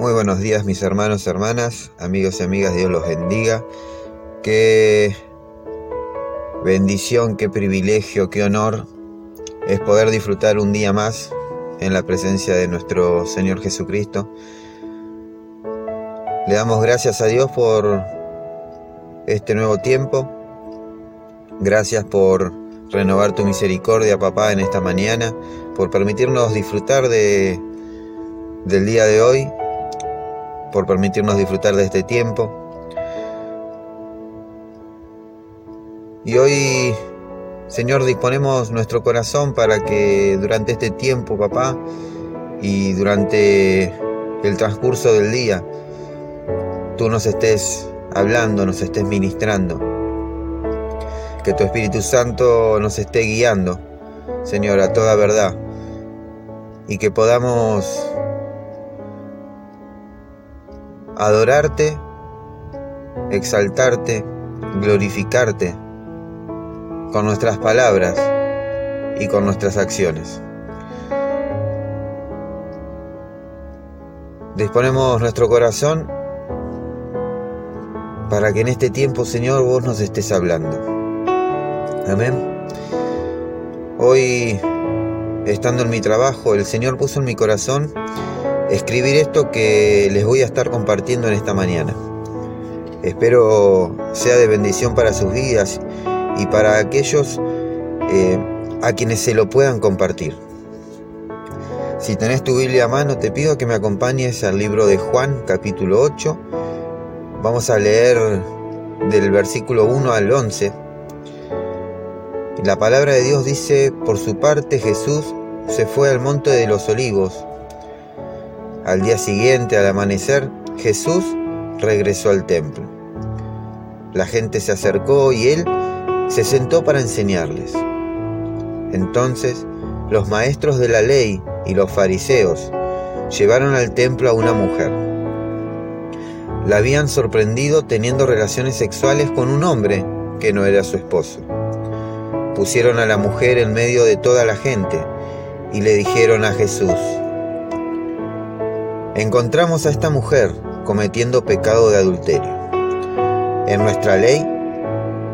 Muy buenos días mis hermanos, hermanas, amigos y amigas, Dios los bendiga. Qué bendición, qué privilegio, qué honor es poder disfrutar un día más en la presencia de nuestro Señor Jesucristo. Le damos gracias a Dios por este nuevo tiempo. Gracias por renovar tu misericordia, papá, en esta mañana, por permitirnos disfrutar de, del día de hoy por permitirnos disfrutar de este tiempo. Y hoy, Señor, disponemos nuestro corazón para que durante este tiempo, papá, y durante el transcurso del día, tú nos estés hablando, nos estés ministrando. Que tu Espíritu Santo nos esté guiando, Señor, a toda verdad. Y que podamos adorarte, exaltarte, glorificarte con nuestras palabras y con nuestras acciones. Disponemos nuestro corazón para que en este tiempo, Señor, vos nos estés hablando. Amén. Hoy, estando en mi trabajo, el Señor puso en mi corazón escribir esto que les voy a estar compartiendo en esta mañana. Espero sea de bendición para sus vidas y para aquellos eh, a quienes se lo puedan compartir. Si tenés tu Biblia a mano, te pido que me acompañes al libro de Juan, capítulo 8. Vamos a leer del versículo 1 al 11. La palabra de Dios dice, por su parte Jesús se fue al monte de los olivos al día siguiente, al amanecer, Jesús regresó al templo. La gente se acercó y él se sentó para enseñarles. Entonces los maestros de la ley y los fariseos llevaron al templo a una mujer. La habían sorprendido teniendo relaciones sexuales con un hombre que no era su esposo. Pusieron a la mujer en medio de toda la gente y le dijeron a Jesús, encontramos a esta mujer cometiendo pecado de adulterio. En nuestra ley,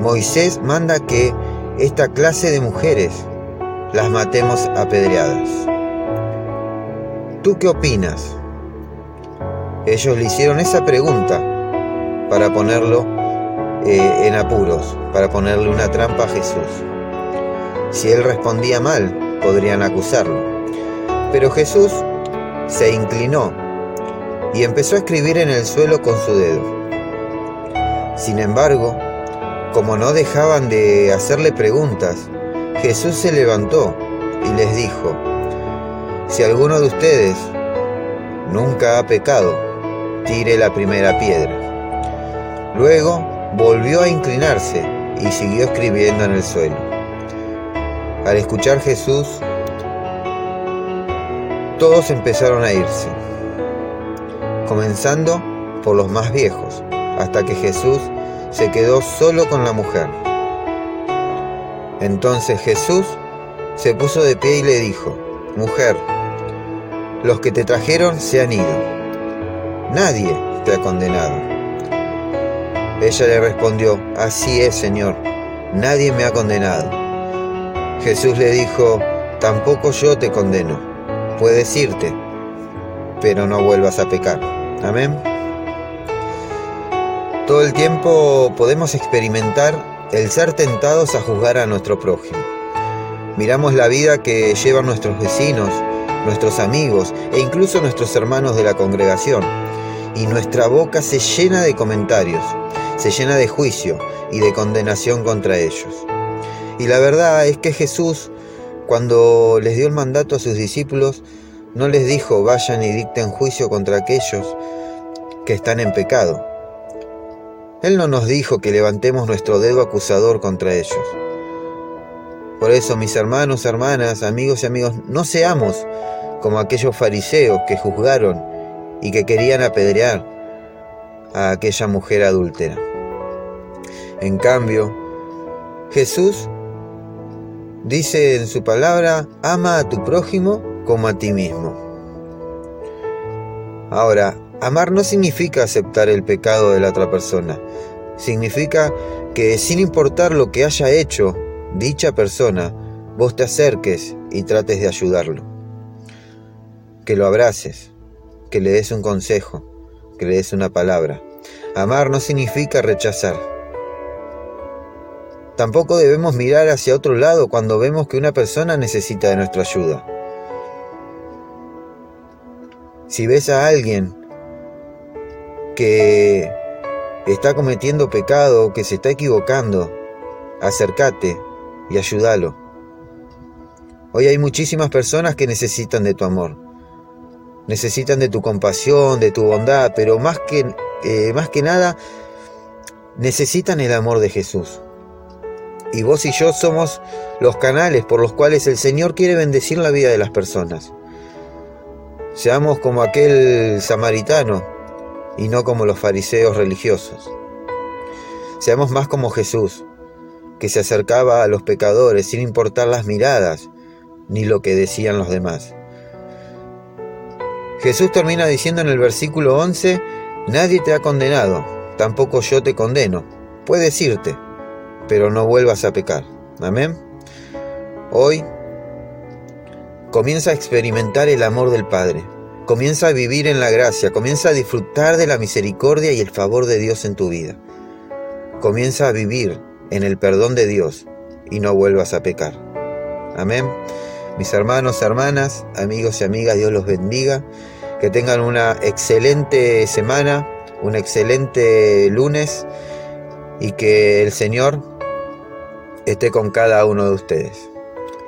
Moisés manda que esta clase de mujeres las matemos apedreadas. ¿Tú qué opinas? Ellos le hicieron esa pregunta para ponerlo eh, en apuros, para ponerle una trampa a Jesús. Si él respondía mal, podrían acusarlo. Pero Jesús se inclinó y empezó a escribir en el suelo con su dedo. Sin embargo, como no dejaban de hacerle preguntas, Jesús se levantó y les dijo, si alguno de ustedes nunca ha pecado, tire la primera piedra. Luego volvió a inclinarse y siguió escribiendo en el suelo. Al escuchar Jesús, todos empezaron a irse, comenzando por los más viejos, hasta que Jesús se quedó solo con la mujer. Entonces Jesús se puso de pie y le dijo, Mujer, los que te trajeron se han ido. Nadie te ha condenado. Ella le respondió, Así es, Señor, nadie me ha condenado. Jesús le dijo, Tampoco yo te condeno puedes irte, pero no vuelvas a pecar. Amén. Todo el tiempo podemos experimentar el ser tentados a juzgar a nuestro prójimo. Miramos la vida que llevan nuestros vecinos, nuestros amigos e incluso nuestros hermanos de la congregación. Y nuestra boca se llena de comentarios, se llena de juicio y de condenación contra ellos. Y la verdad es que Jesús cuando les dio el mandato a sus discípulos, no les dijo vayan y dicten juicio contra aquellos que están en pecado. Él no nos dijo que levantemos nuestro dedo acusador contra ellos. Por eso, mis hermanos, hermanas, amigos y amigos, no seamos como aquellos fariseos que juzgaron y que querían apedrear a aquella mujer adúltera. En cambio, Jesús Dice en su palabra, ama a tu prójimo como a ti mismo. Ahora, amar no significa aceptar el pecado de la otra persona. Significa que sin importar lo que haya hecho dicha persona, vos te acerques y trates de ayudarlo. Que lo abraces, que le des un consejo, que le des una palabra. Amar no significa rechazar. Tampoco debemos mirar hacia otro lado cuando vemos que una persona necesita de nuestra ayuda. Si ves a alguien que está cometiendo pecado, que se está equivocando, acércate y ayúdalo. Hoy hay muchísimas personas que necesitan de tu amor, necesitan de tu compasión, de tu bondad, pero más que, eh, más que nada necesitan el amor de Jesús. Y vos y yo somos los canales por los cuales el Señor quiere bendecir la vida de las personas. Seamos como aquel samaritano y no como los fariseos religiosos. Seamos más como Jesús, que se acercaba a los pecadores sin importar las miradas ni lo que decían los demás. Jesús termina diciendo en el versículo 11, Nadie te ha condenado, tampoco yo te condeno. Puedes irte pero no vuelvas a pecar. Amén. Hoy comienza a experimentar el amor del Padre. Comienza a vivir en la gracia, comienza a disfrutar de la misericordia y el favor de Dios en tu vida. Comienza a vivir en el perdón de Dios y no vuelvas a pecar. Amén. Mis hermanos, hermanas, amigos y amigas, Dios los bendiga. Que tengan una excelente semana, un excelente lunes y que el Señor esté con cada uno de ustedes.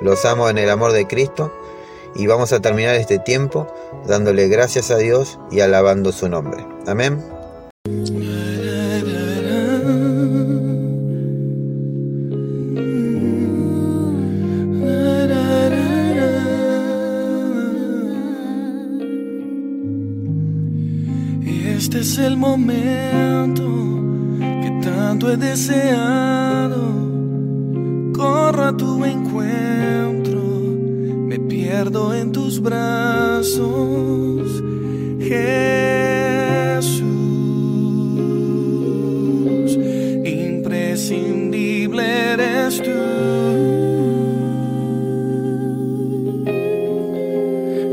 Los amo en el amor de Cristo y vamos a terminar este tiempo dándole gracias a Dios y alabando su nombre. Amén. Este es el momento que tanto he deseado en tus brazos, Jesús, imprescindible eres tú.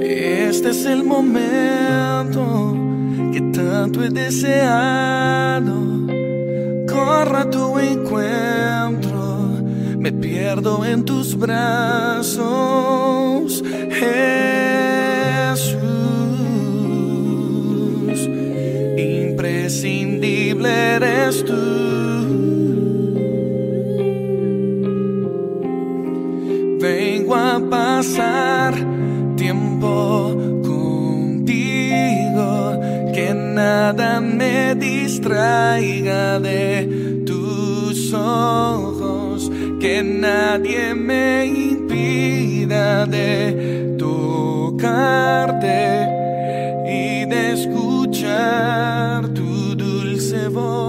Este es el momento que tanto he deseado, corro a tu encuentro me pierdo en tus brazos, eres tú. Vengo a pasar tiempo contigo, que nada me distraiga de tus ojos que nadie me impida de tocarte y de escuchar tu dulce voz.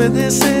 when this